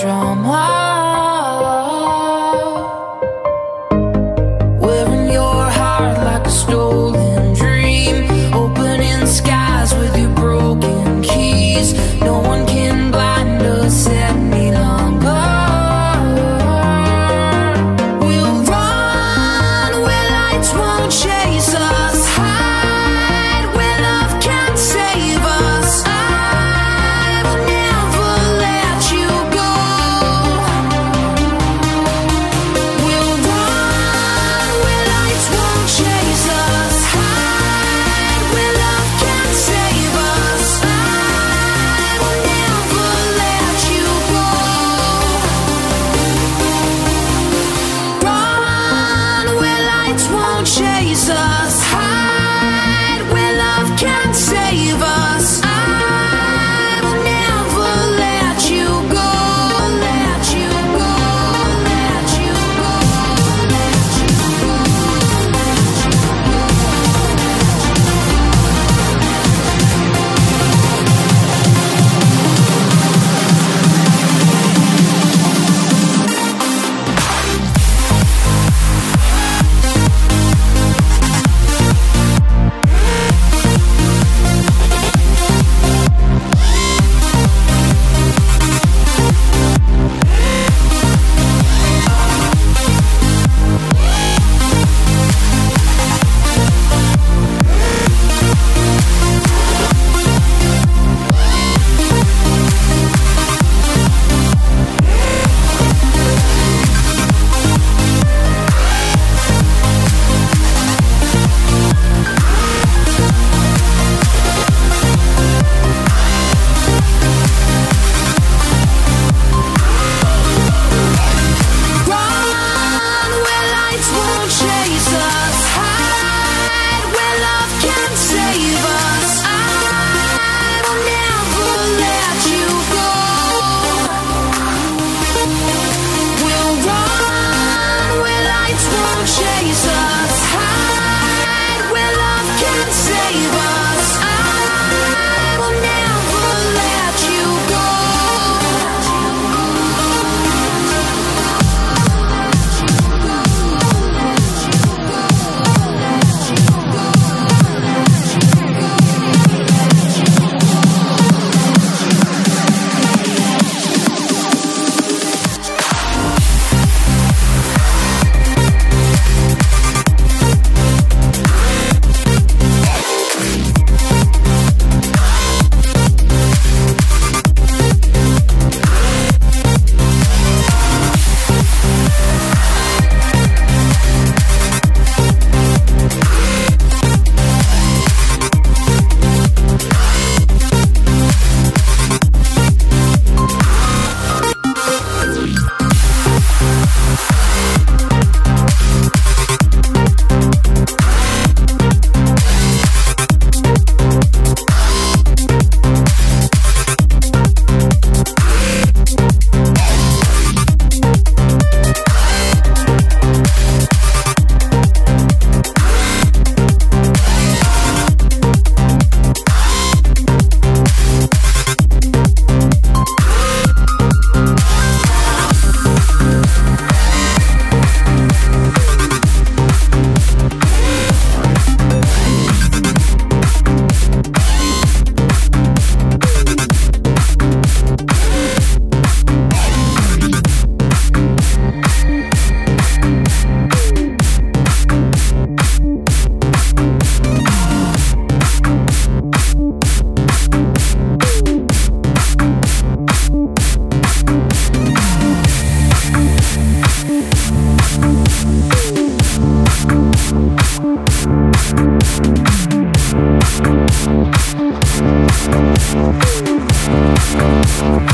drama. Thank you.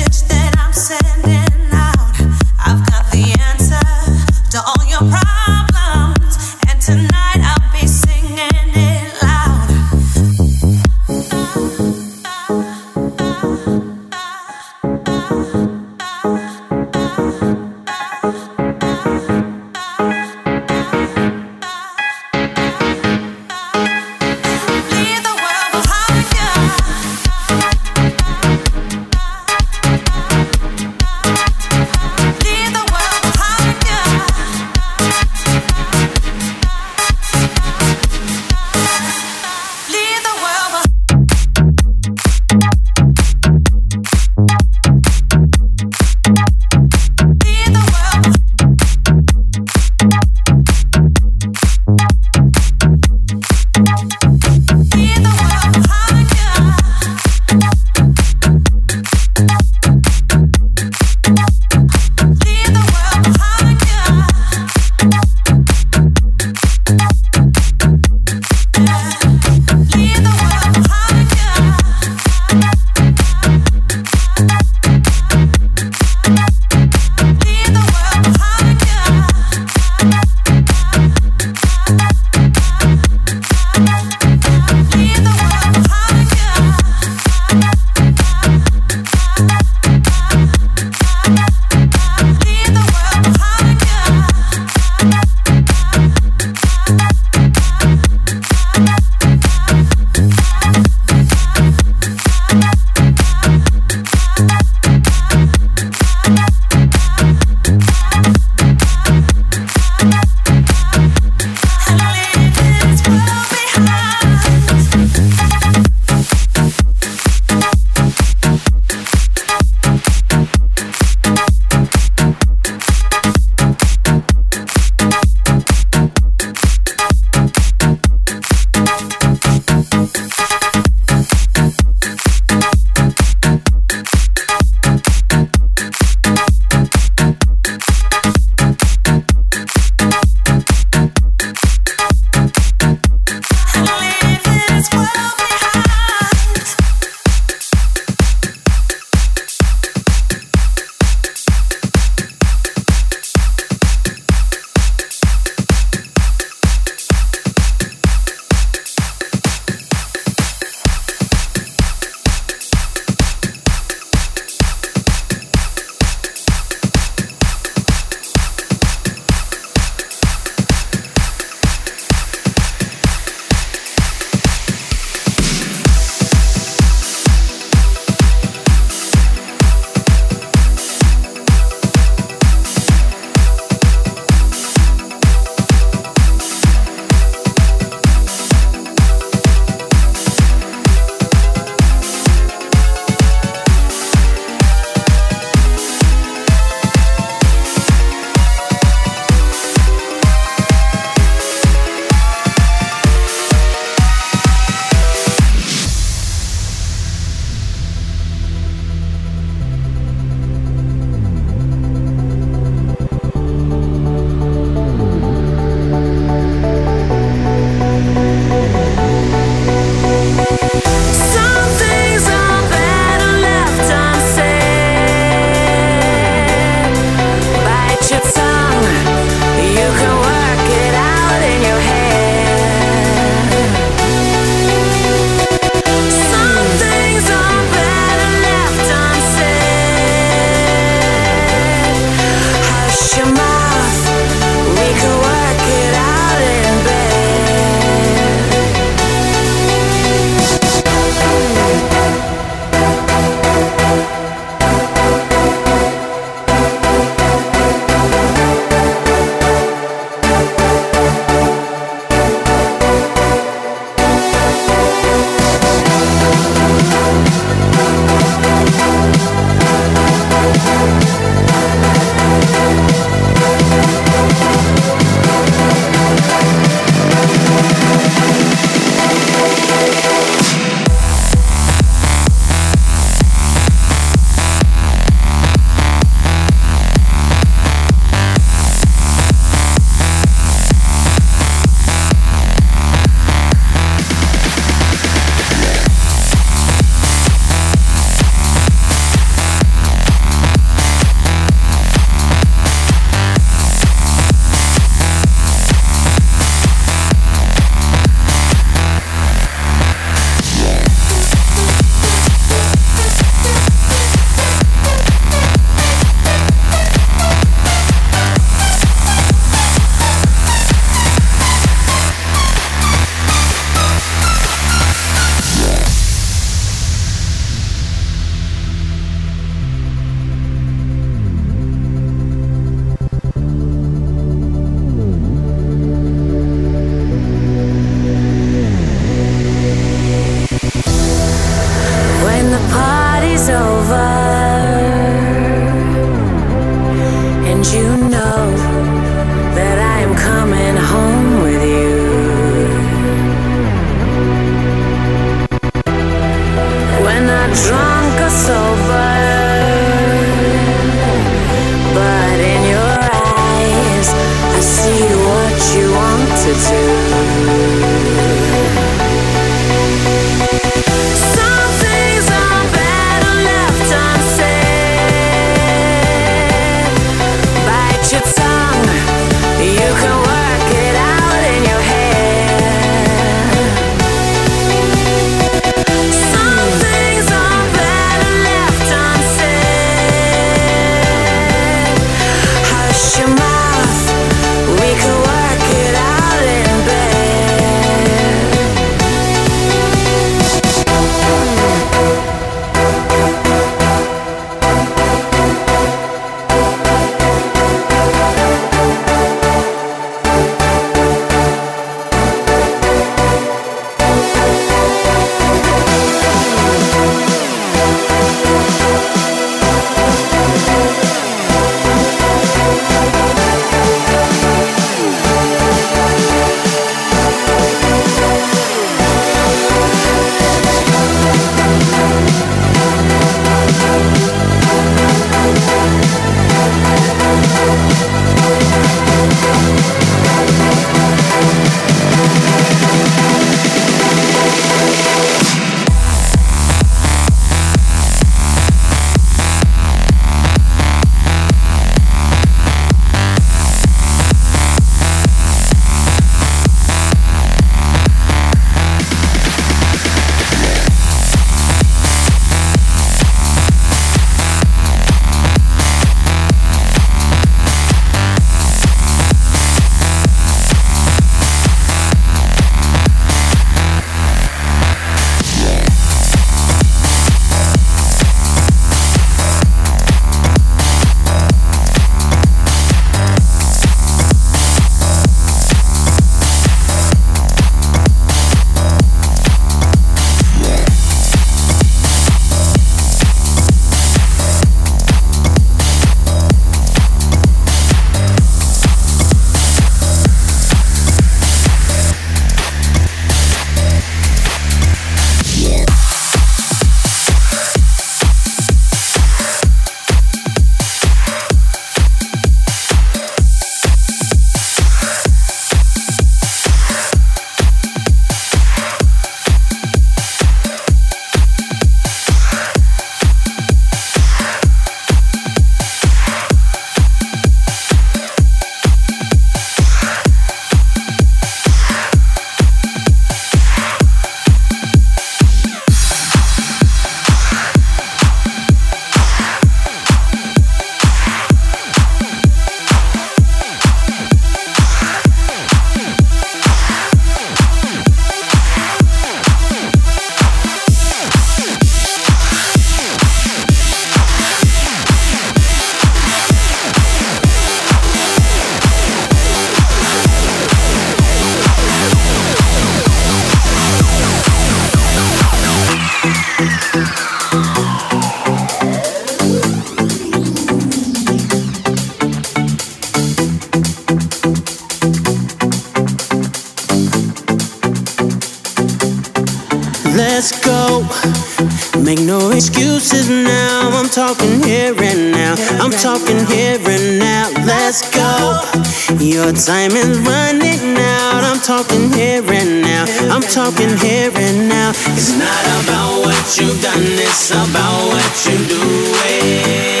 Time is running out. I'm talking here and now. I'm talking here and now. It's not about what you've done, it's about what you're doing.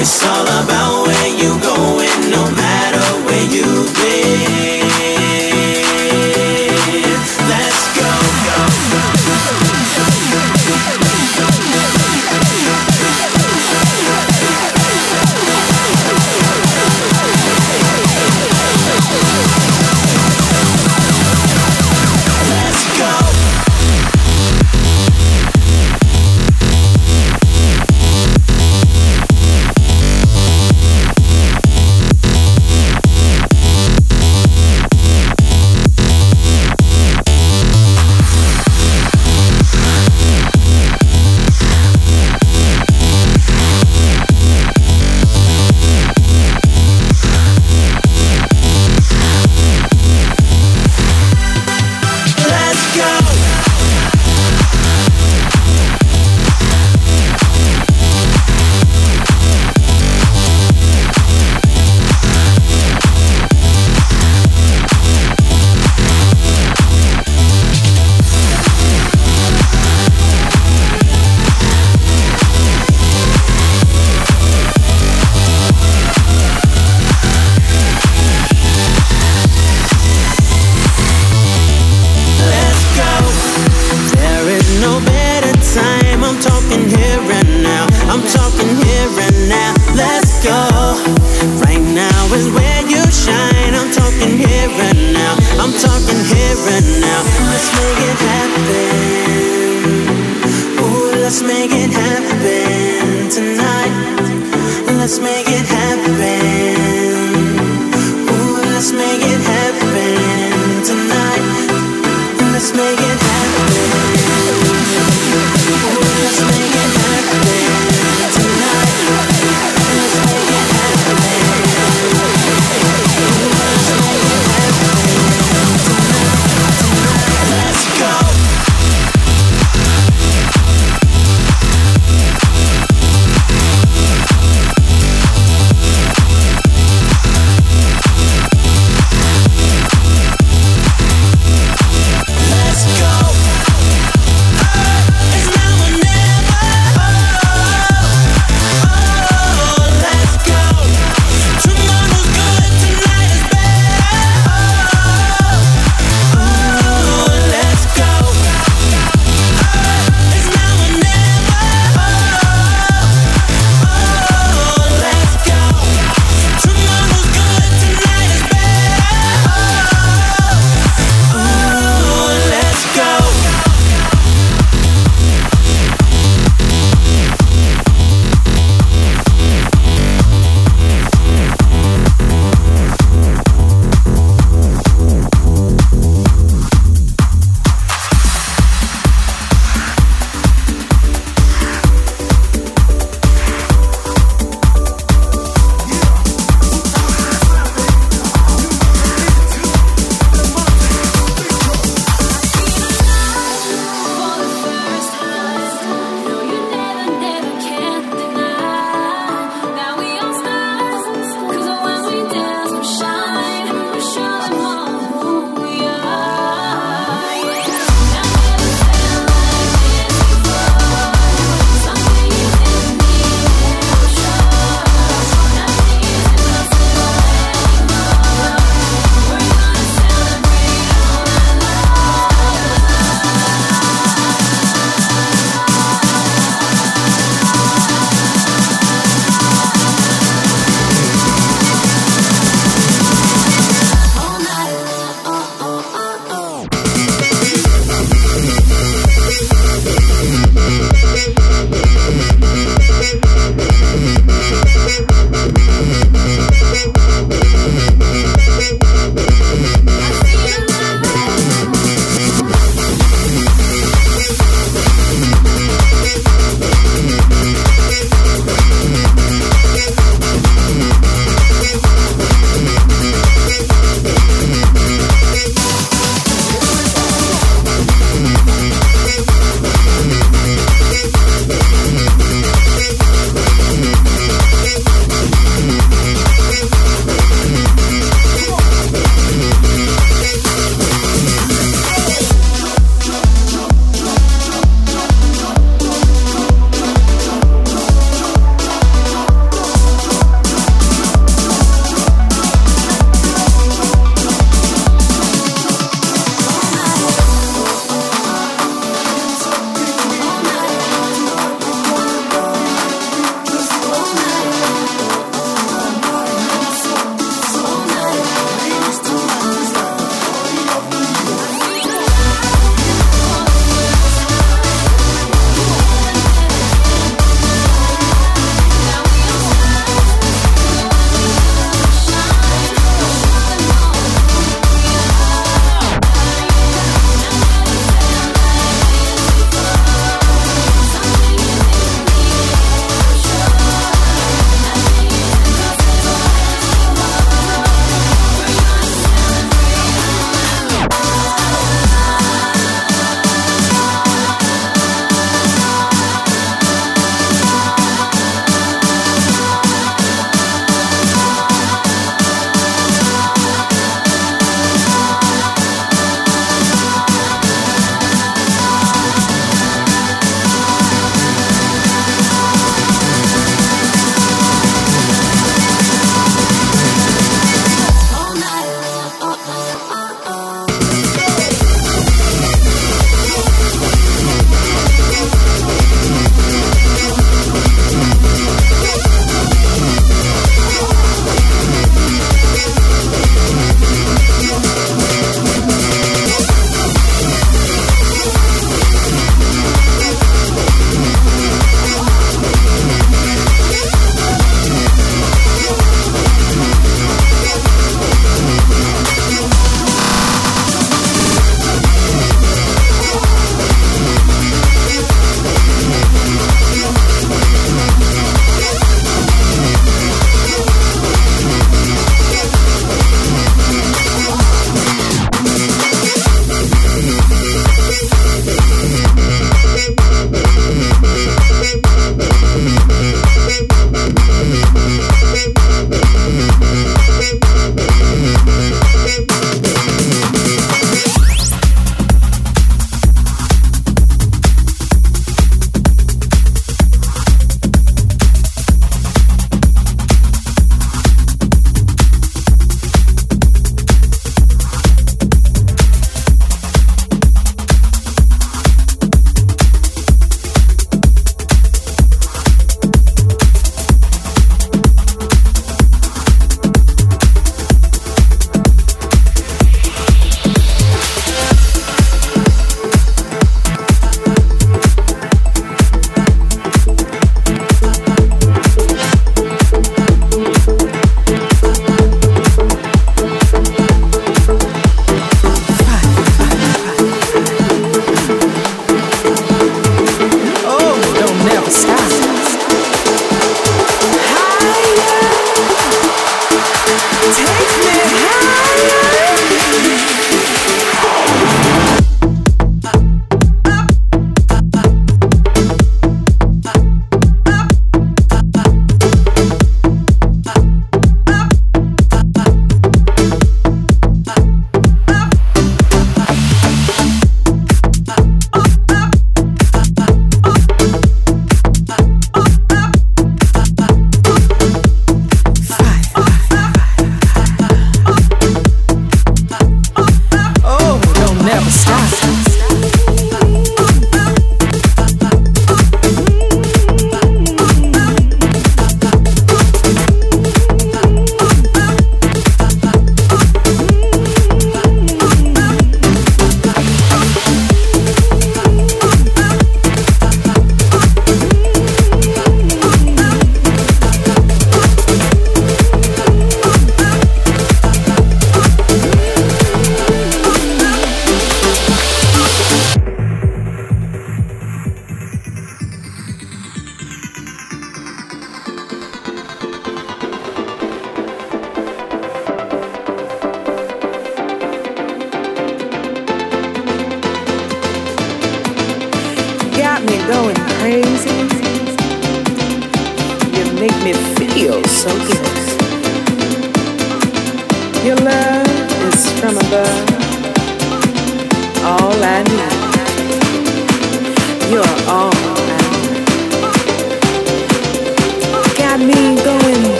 It's all about where you're going, no matter where you've been.